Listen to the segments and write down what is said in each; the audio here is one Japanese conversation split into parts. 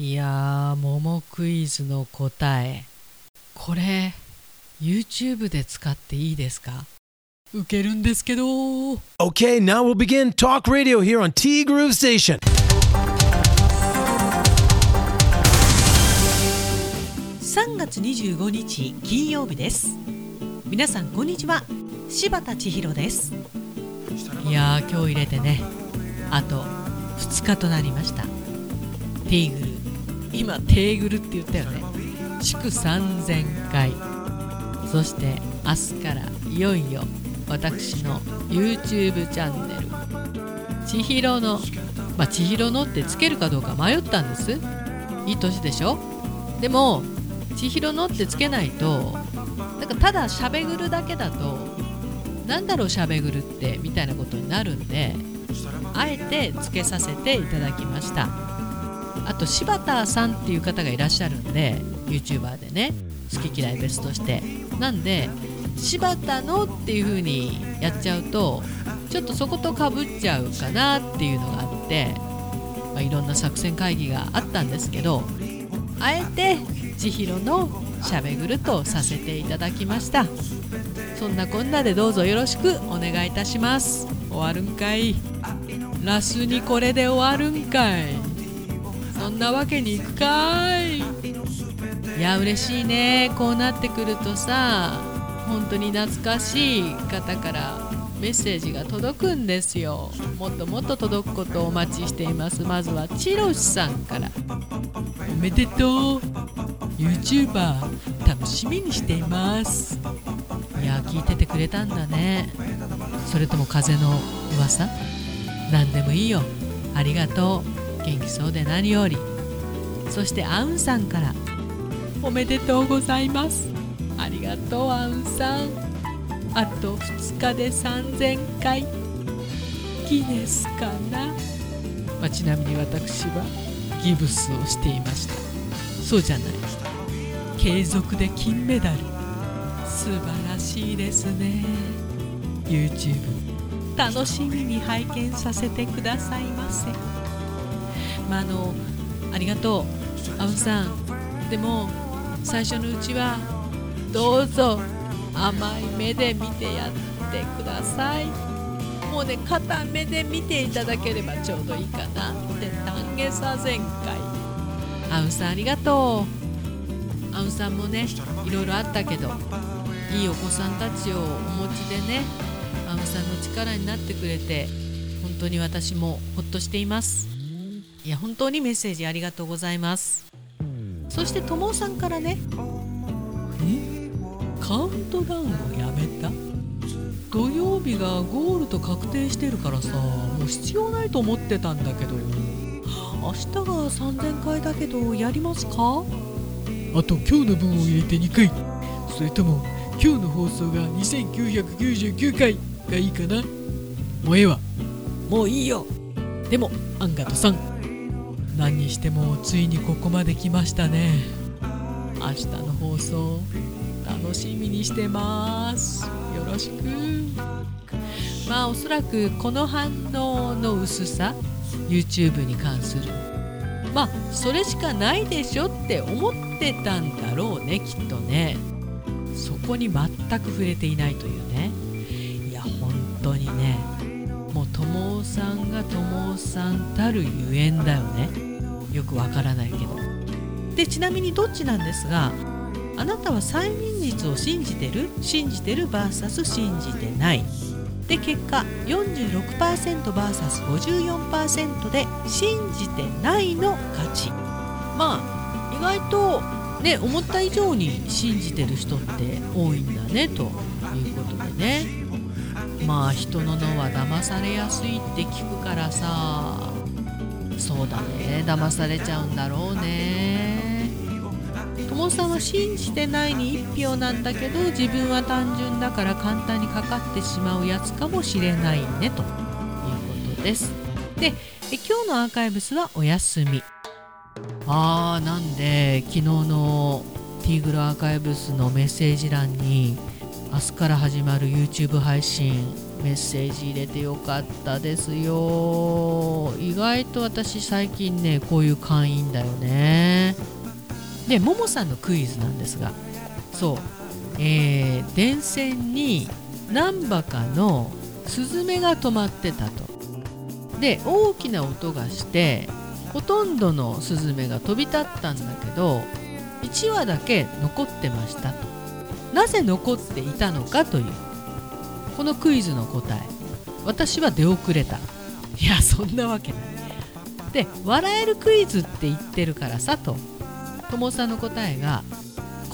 いやー桃クイズの答え。これ YouTube で使っていいですか？受けるんですけど。Okay, now we'll begin Talk Radio here on T Groove Station. 3月25日金曜日です。皆さんこんにちは。柴田千尋です。いやー今日入れてね。あと2日となりました。ティーグル今テーグルって言ったよね。祝3000回。そして明日からいよいよ私の YouTube チャンネル。千尋のまあ千尋のってつけるかどうか迷ったんです。いい年でしょ？でも千尋のってつけないとなんかただしゃべぐるだけだとなんだろうしゃべぐるってみたいなことになるんであえてつけさせていただきました。あと柴田さんっていう方がいらっしゃるんで YouTuber でね好き嫌い別として。なんで柴田のっていう風にやっちゃうとちょっとそことかぶっちゃうかなっていうのがあって、まあ、いろんな作戦会議があったんですけどあえて千尋のしゃべぐるとさせていただきました。そんなこんなでどうぞよろしくお願いいたします。終わるんかい。ラスにこれで終わるんかいそんなわけにいくかい。いや嬉しいね。こうなってくるとさ本当に懐かしい方からメッセージが届くんですよ。もっともっと届くことをお待ちしています。まずはチロシさんから。おめでとう。YouTuber 楽しみにしています。いや聞いててくれたんだね。それとも風の噂？何でもいいよ。ありがとう。元気そうで何より。そしてアウンさんからおめでとうございます。ありがとうアウンさん。あと2日で3000回。ギネスかな、まあ、ちなみに私はギブスをしていました。そうじゃない。継続で金メダル。素晴らしいですね。YouTube 楽しみに拝見させてくださいませ。まああのありがとう。アウンさん。でも最初のうちはどうぞ甘い目で見てやってください。もうね片目で見ていただければちょうどいいかなって丹下左遷会アウンさんありがとう。アウンさんもねいろいろあったけどいいお子さんたちをお持ちでねアウンさんの力になってくれて本当に私もほっとしています。いや本当にメッセージありがとうございます。そしてともさんからね。え？カウントダウンをやめた？土曜日がゴールと確定してるからさもう必要ないと思ってたんだけど。明日が3000回だけどやりますか？あと今日の分を入れて2回。それとも今日の放送が2999回がいいかな？もうええわ。もういいよ。でもアンガトさん何にしてもついにここまで来ましたね。明日の放送楽しみにしてます。よろしく。まあおそらくこの反応の薄さ YouTube に関する。まあそれしかないでしょって思ってたんだろうねきっとね。そこに全く触れていないというね。いや本当にね。友さんが友さんたるゆえんだよね。よくわからないけど。でちなみにどっちなんですがあなたは催眠術を信じてる？信じてる VS 信じてない。で結果 46%vs54% で信じてないの勝ち。まあ意外とね思った以上に信じてる人って多いんだねということでね。まあ人の脳は騙されやすいって聞くからさ。そうだね。騙されちゃうんだろうね。友さんは信じてないに1票なんだけど自分は単純だから簡単にかかってしまうやつかもしれないねということです。でで今日のアーカイブスはお休み。あーなんで昨日のティーグルアーカイブスのメッセージ欄に明日から始まる YouTube 配信メッセージ入れてよかったですよ。意外と私最近ねこういう会員だよね。でももさんのクイズなんですがそうえー、電線に何羽かのスズメが止まってたと。で大きな音がしてほとんどのスズメが飛び立ったんだけど1羽だけ残ってましたと。なぜ残っていたのかという。このクイズの答え。私は出遅れた。いやそんなわけない。で笑えるクイズって言ってるからさと。友さんの答えが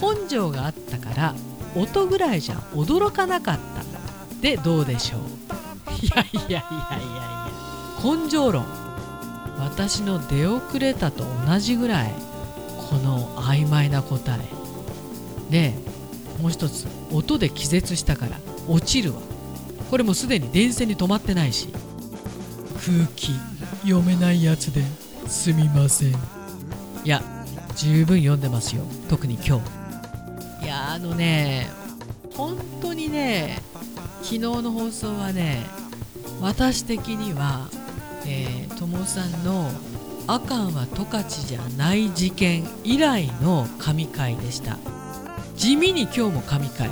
根性があったから音ぐらいじゃ驚かなかった。でどうでしょう。いやいやいやいやいや。根性論。私の出遅れたと同じぐらいこの曖昧な答え。でもう一つ音で気絶したから落ちるわ。これもすでに電線に止まってないし空気読めないやつですみません。いや十分読んでますよ。特に今日。いやあのね本当にね昨日の放送はね私的にはえー、友さんの「あかんは十勝じゃない事件」以来の神回でした。地味に今日も神回。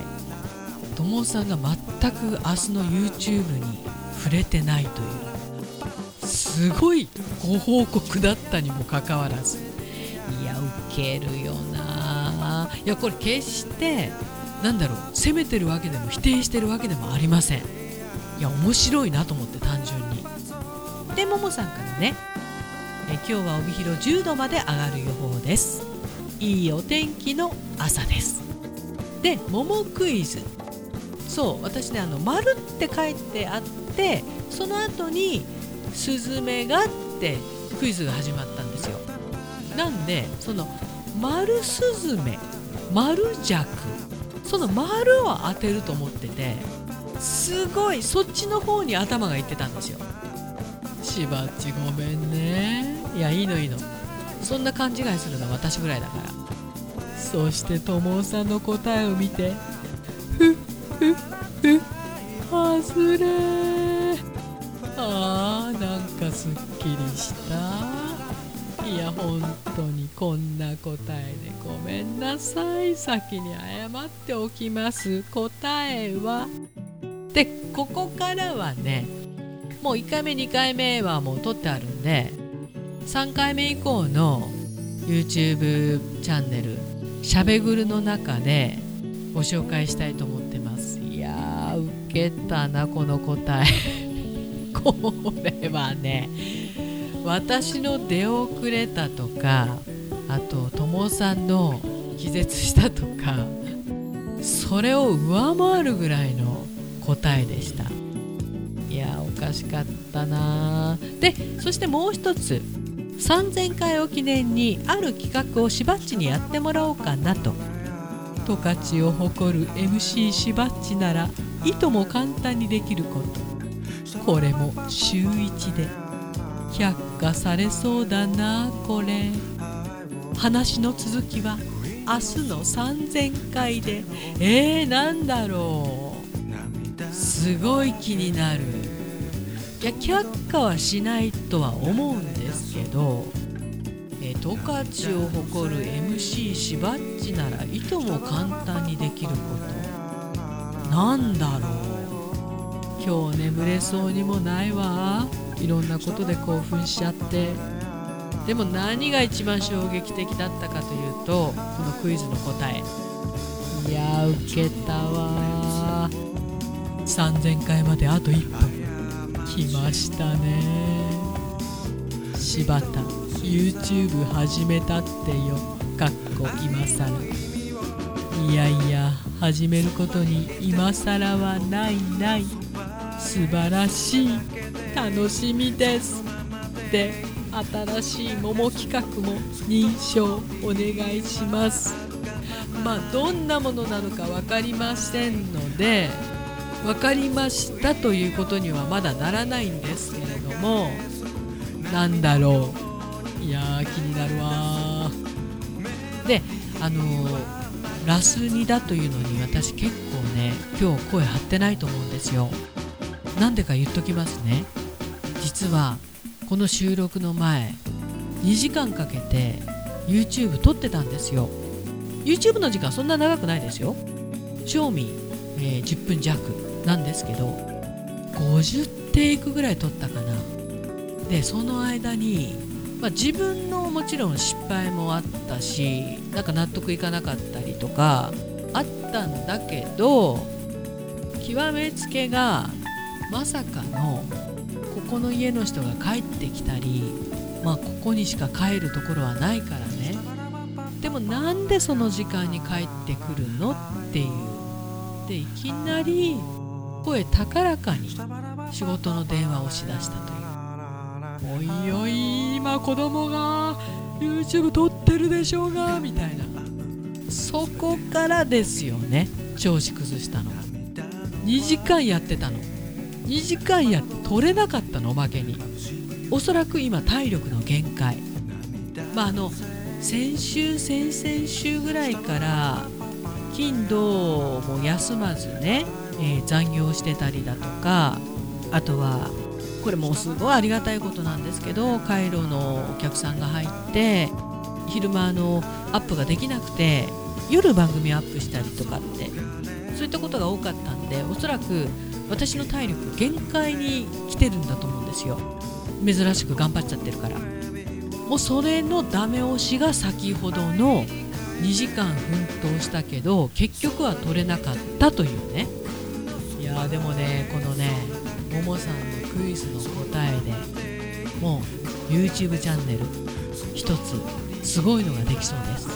友さんが全く明日の YouTube に触れてないという。すごいご報告だったにもかかわらず。いやウケるよな。いやこれ決してなんだろう責めてるわけでも否定してるわけでもありません。いや面白いなと思って単純に。でももさんからね。え今日は帯広10度まで上がる予報です。いいお天気の朝です。で桃クイズ。そう私ねあの丸って書いてあってその後にスズメがってクイズが始まったんですよ。なんでその丸スズメ丸弱その丸を当てると思っててすごいそっちの方に頭がいってたんですよ。しばっちごめんね。いやいいのいいの。そんな勘違いするのは私ぐらいだから。そしてともさんの答えを見てふっふっふっ外れ。あーなんかすっきりした。いや本当にこんな答えでごめんなさい。先に謝っておきます。答えは。でここからはねもう1回目2回目はもう撮ってあるんで3回目以降の YouTube チャンネル「しゃべぐる」の中でご紹介したいと思ってます。いやーウケたなこの答え。これはね私の出遅れたとかあとともさんの気絶したとかそれを上回るぐらいの答えでした。いやおかしかったなでそしてもう一つ。3000回を記念にある企画をしばっちにやってもらおうかなと。十勝を誇る MC しばっちならいとも簡単にできること。これも週1で。却下されそうだなこれ。話の続きは明日の3000回で。えー、なんだろう。すごい気になる。いや却下はしないとは思うんでけど十勝を誇る MC しばっちならいとも簡単にできること。なんだろう。今日眠れそうにもないわ。いろんなことで興奮しちゃって。でも何が一番衝撃的だったかというとこのクイズの答え。いやウケたわ。3000回まであと1分。来ましたね。柴田 YouTube 始めたってよ。かっこ今更。いやいや始めることに今更はないない。素晴らしい。楽しみです。で新しい桃企画も認証お願いします。まあどんなものなのか分かりませんので分かりましたということにはまだならないんですけれどもなんだろう。いやー気になるわ。であのー、ラス2だというのに私結構ね今日声張ってないと思うんですよ。なんでか言っときますね。実はこの収録の前2時間かけて YouTube 撮ってたんですよ。YouTube の時間そんな長くないですよ。賞味、えー、10分弱なんですけど50テイクぐらい撮ったかな。でその間に、まあ、自分のもちろん失敗もあったしなんか納得いかなかったりとかあったんだけど極めつけがまさかのここの家の人が帰ってきたりまあここにしか帰るところはないからね。でもなんでその時間に帰ってくるのっていう。でいきなり声高らかに仕事の電話をしだしたと。おいおい今子供が YouTube 撮ってるでしょうがみたいな。そこからですよね。調子崩したの2時間やってたの。2時間やって取れなかったのおまけに。おそらく今体力の限界。まああの先週先々週ぐらいから金土も休まずね、えー、残業してたりだとかあとはこれもすごいありがたいことなんですけどカイロのお客さんが入って昼間のアップができなくて夜番組アップしたりとかってそういったことが多かったんでおそらく私の体力限界に来てるんだと思うんですよ。珍しく頑張っちゃってるから。もうそれのダメ押しが先ほどの2時間奮闘したけど結局は取れなかったというね。いやでもねこのねももさんのクイズの答えでもう YouTube チャンネル一つすごいのができそうです。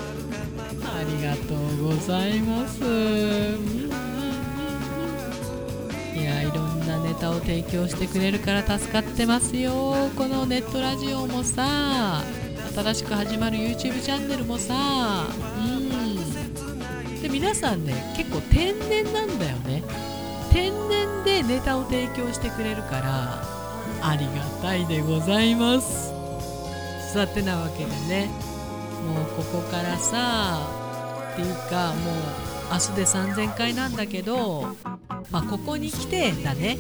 ありがとうございます。いやいろんなネタを提供してくれるから助かってますよ。このネットラジオもさ新しく始まる YouTube チャンネルもさうん。で皆さんね結構天然なんだよね。天然でネタを提供してくれるからありがたいでございます。さてなわけでね。もうここからさっていうかもう明日で3000回なんだけどまあ、ここに来てだね。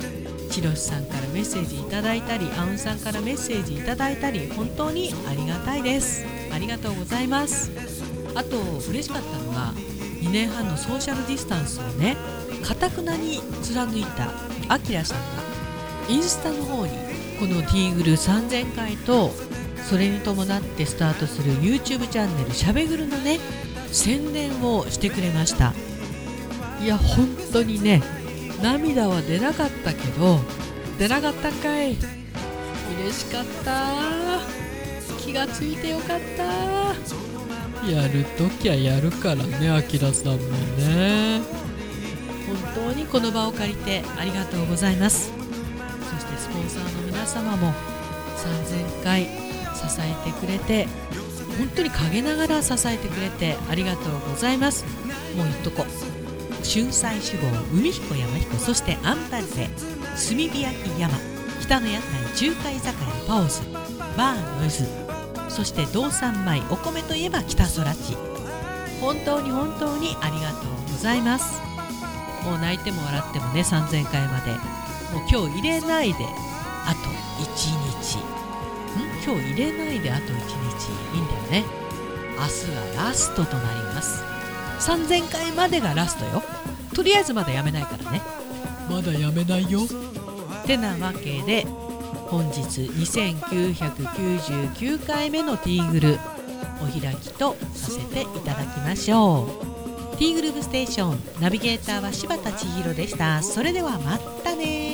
チロシさんからメッセージいただいたりアウンさんからメッセージいただいたり本当にありがたいです。ありがとうございます。あと嬉しかったのが2年半のソーシャルディスタンスをねかたくなに貫いたアキラさんがインスタの方にこのティーグル3000回とそれに伴ってスタートする YouTube チャンネルしゃべぐるのね宣伝をしてくれました。いや本当にね涙は出なかったけど出なかったかい。嬉しかった。気がついてよかった。やるときゃやるからねあきらさんもね。当にこの場を借りてありがとうございます。そしてスポンサーの皆様も3000回支えてくれて本当に陰ながら支えてくれてありがとうございます。もう言っとこ。春菜志望海彦山彦そしてアンタルテ炭火焼き山北の屋台中華居酒屋パオズバームズそして道産米お米といえば北空地。本当に本当にありがとうございます。もう泣いても笑ってもね3000回まで。もう今日入れないであと1日。ん？今日入れないであと1日。いいんだよね。明日がラストとなります。3000回までがラストよ。とりあえずまだやめないからね。まだやめないよ。てなわけで本日2999回目のティーグルお開きとさせていただきましょうティーグループステーション。ナビゲーターは柴田千尋でした。それではまたね